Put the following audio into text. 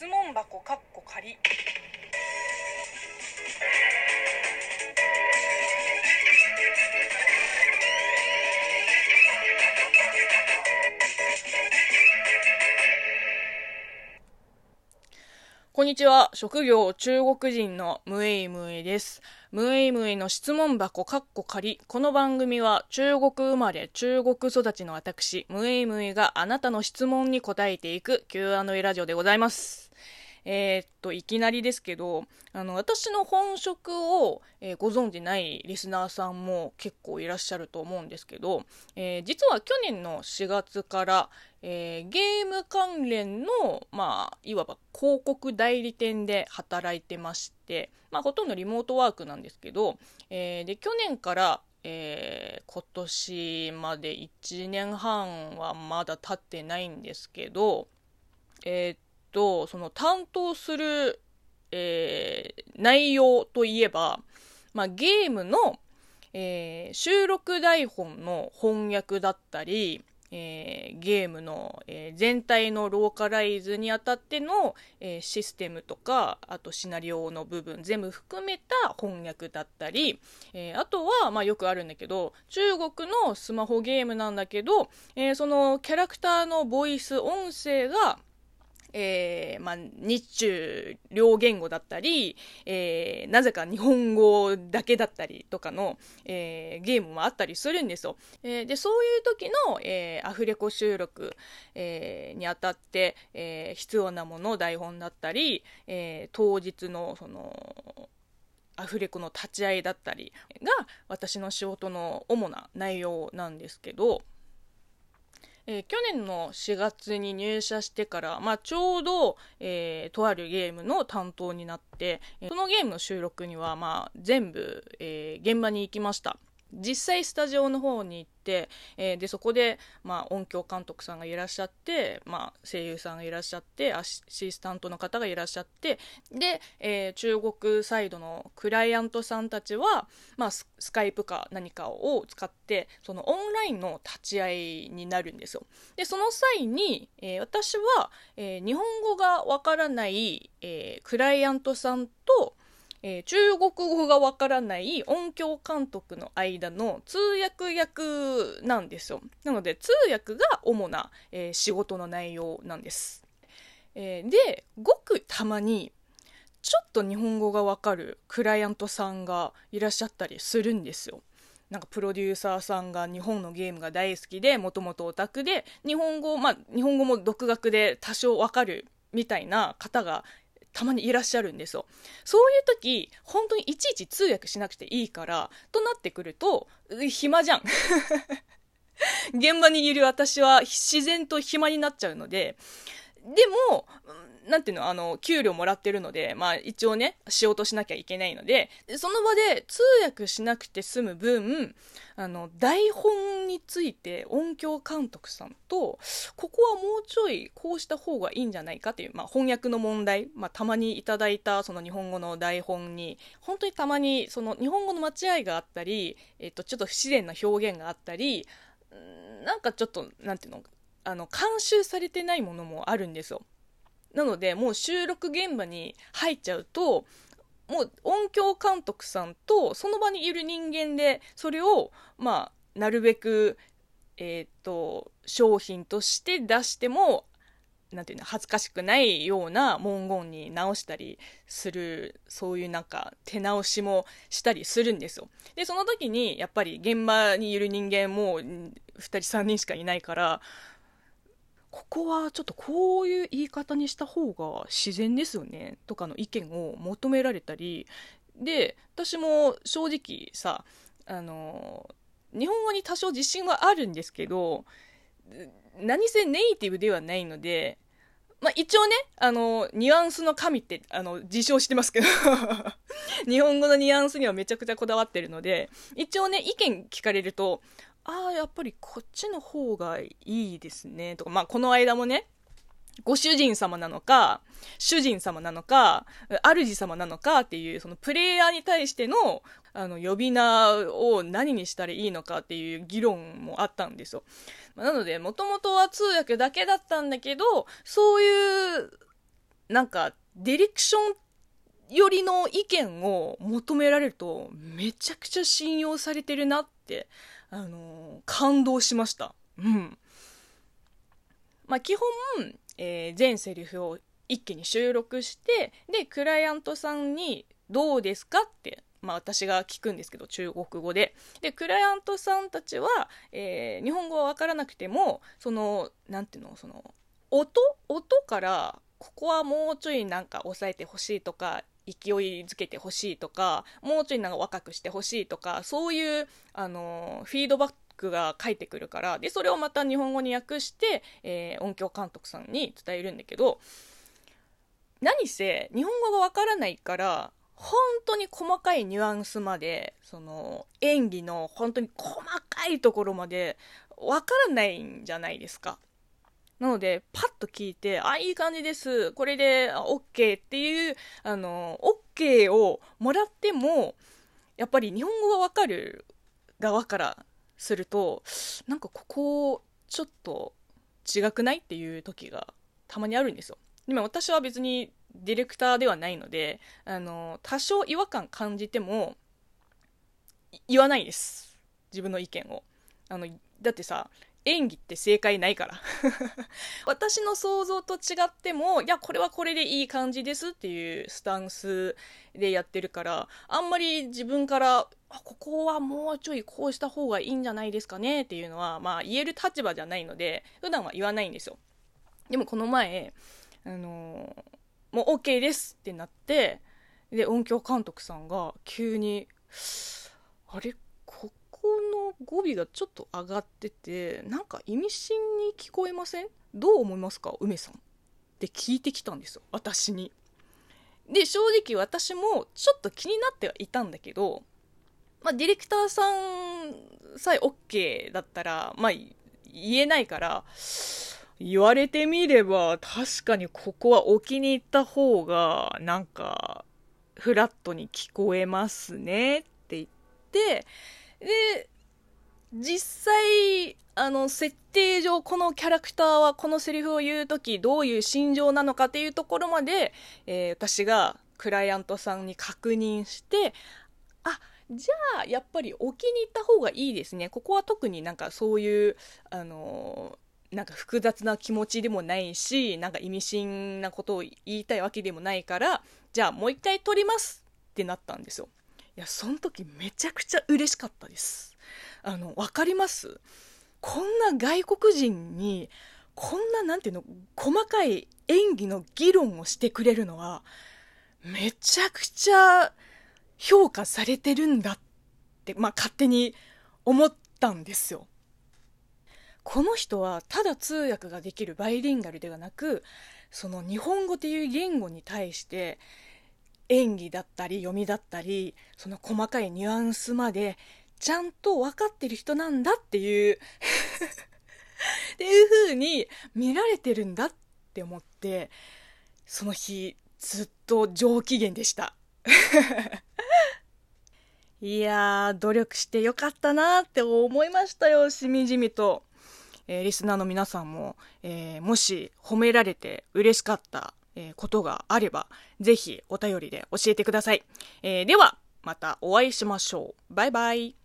質問箱かっこ仮。こんにちは。職業中国人のムエイムエです。ムエイムエの質問箱カッコ仮。この番組は中国生まれ、中国育ちの私、ムエイムエがあなたの質問に答えていく Q&A ラジオでございます。えー、っと、いきなりですけど、あの、私の本職を、えー、ご存じないリスナーさんも結構いらっしゃると思うんですけど、えー、実は去年の4月から、えゲーム関連の、まあ、いわば広告代理店で働いてまして、まあ、ほとんどリモートワークなんですけど、えで、去年から、え今年まで1年半はまだ経ってないんですけど、えー、と、その担当する、えー、内容といえば、まあ、ゲームの、えー、収録台本の翻訳だったり、えー、ゲームの、えー、全体のローカライズにあたっての、えー、システムとか、あとシナリオの部分全部含めた翻訳だったり、えあとは、まあ、よくあるんだけど、中国のスマホゲームなんだけど、えそのキャラクターのボイス音声が、えー、まあ、日中両言語だったり、えー、なぜか日本語だけだったりとかの、えー、ゲームもあったりするんですよ。えで、そういう時の、えアフレコ収録、えにあたって、え必要なもの、台本だったり、え当日の、その、アフレコの立ち会いだったりが私の仕事の主な内容なんですけど、えー、去年の4月に入社してから、まあ、ちょうど、えー、とあるゲームの担当になって、そのゲームの収録には、まあ、全部、え、現場に行きました。実際スタジオの方に行って、えー、でそこで、まあ、音響監督さんがいらっしゃって、まあ、声優さんがいらっしゃってアシスタントの方がいらっしゃってで、えー、中国サイドのクライアントさんたちは、まあ、スカイプか何かを使ってそのオンラインの立ち会いになるんですよ。でその際に、えー、私は、え日本語がわからない、えクライアントさんとえー、中国語がわからない音響監督の間の通訳役なんですよ。なので通訳が主な、えー、仕事の内容なんです。えー、で、ごくたまにちょっと日本語がわかるクライアントさんがいらっしゃったりするんですよ。なんかプロデューサーさんが日本のゲームが大好きで、もともとオタクで、日本語、まあ、日本語も独学で多少わかるみたいな方がたまにいらっしゃるんですよ。そういう時、本当にいちいち通訳しなくていいから、となってくると、暇じゃん。現場にいる私は自然と暇になっちゃうので、でも、なんていうの、あの、給料もらってるので、まあ一応ね、仕事しなきゃいけないので、その場で通訳しなくて済む分、あの、台本について音響監督さんと、ここはもうちょいこうした方がいいんじゃないかっていう、まあ翻訳の問題、まあたまにいただいたその日本語の台本に、本当にたまにその日本語の間違いがあったり、えっと、ちょっと不自然な表現があったり、なんかちょっと、なんていうの、あの、監修されてないものもあるんですよ。なので、もう収録現場に入っちゃうと、もう音響監督さんとその場にいる人間で、それを、まあ、なるべく、えっ、ー、と、商品として出しても、なんていうの、恥ずかしくないような文言に直したりする、そういうなんか手直しもしたりするんですよ。で、その時にやっぱり現場にいる人間も2人3人しかいないから、ここはちょっとこういう言い方にした方が自然ですよねとかの意見を求められたりで私も正直さあの日本語に多少自信はあるんですけど何せネイティブではないのでまあ、一応ね、あの、ニュアンスの神って、あの、自称してますけど 日本語のニュアンスにはめちゃくちゃこだわってるので、一応ね、意見聞かれると、ああ、やっぱりこっちの方がいいですね。とか、まあ、この間もね、ご主人様なのか、主人様なのか、主様なのかっていう、そのプレイヤーに対しての、あの、呼び名を何にしたらいいのかっていう議論もあったんですよ。なので、もともとは通訳だけだったんだけど、そういうなんか、ディレクションよりの意見を求められると、めちゃくちゃ信用されてるなって、あの、感動しました。うん。まあ、基本、えー、全セリフを一気に収録して、で、クライアントさんに、どうですかって、まあ、私が聞くんですけど、中国語で。で、クライアントさんたちは、えー、日本語はわからなくても、その、なんていうの、その、音？音から、ここはもうちょいなんか抑えてほしいとか、勢いづけてほしいとか、もうちょいなんか若くしてほしいとか、そういう、あの、フィードバックが返ってくるから、で、それをまた日本語に訳して、えー、音響監督さんに伝えるんだけど、何せ、日本語がわからないから、本当に細かいニュアンスまで、その、演技の本当に細かいところまで、わからないんじゃないですか。なので、パッと聞いて、あ、いい感じです。これで、OK っていう、あの、OK をもらっても、やっぱり日本語がわかる側からすると、なんかここ、ちょっと違くないっていう時がたまにあるんですよ。でも私は別にディレクターではないので、あの、多少違和感感じても、言わないです。自分の意見を。あの、だってさ、演技って正解ないから。私の想像と違ってもいやこれはこれでいい感じですっていうスタンスでやってるからあんまり自分からここはもうちょいこうした方がいいんじゃないですかねっていうのはまあ言える立場じゃないので普段は言わないんですよ。でもこの前あのー、もう OK ですってなってで音響監督さんが急にあれ？の語尾がちょっと上がっててなんか意味深に聞こえません？どう思いますか？梅さん。って聞いてきたんですよ。私に。で正直私もちょっと気になってはいたんだけどまあディレクターさんさえ OK だったらまあ言えないから言われてみれば確かにここは置きに行った方がなんかフラットに聞こえますねって言ってで、実際、あの、設定上、このキャラクターはこのセリフを言うとき、どういう心情なのかっていうところまで、えー、私がクライアントさんに確認して、あ、じゃあ、やっぱり置きに行った方がいいですね。ここは特になんかそういう、あのー、なんか複雑な気持ちでもないし、なんか意味深なことを言いたいわけでもないから、じゃあもう一回撮りますってなったんですよ。いやその時めちゃくちゃ嬉しかったですあの分かります？こんな外国人にこんななんていうの細かい演技の議論をしてくれるのはめちゃくちゃ評価されてるんだって、まあ、勝手に思ったんですよ。この人はただ通訳ができるバイリンガルではなくその日本語っていう言語に対して演技だったり読みだったりその細かいニュアンスまでちゃんと分かってる人なんだっていう。っていう風に見られてるんだって思ってその日ずっと上機嫌でした。いやー努力してよかったなって思いましたよしみじみと、えー、リスナーの皆さんも、えー、もし褒められて嬉しかったえことがあれば、ぜひお便りで教えてください。えー、では、またお会いしましょう。バイバイ。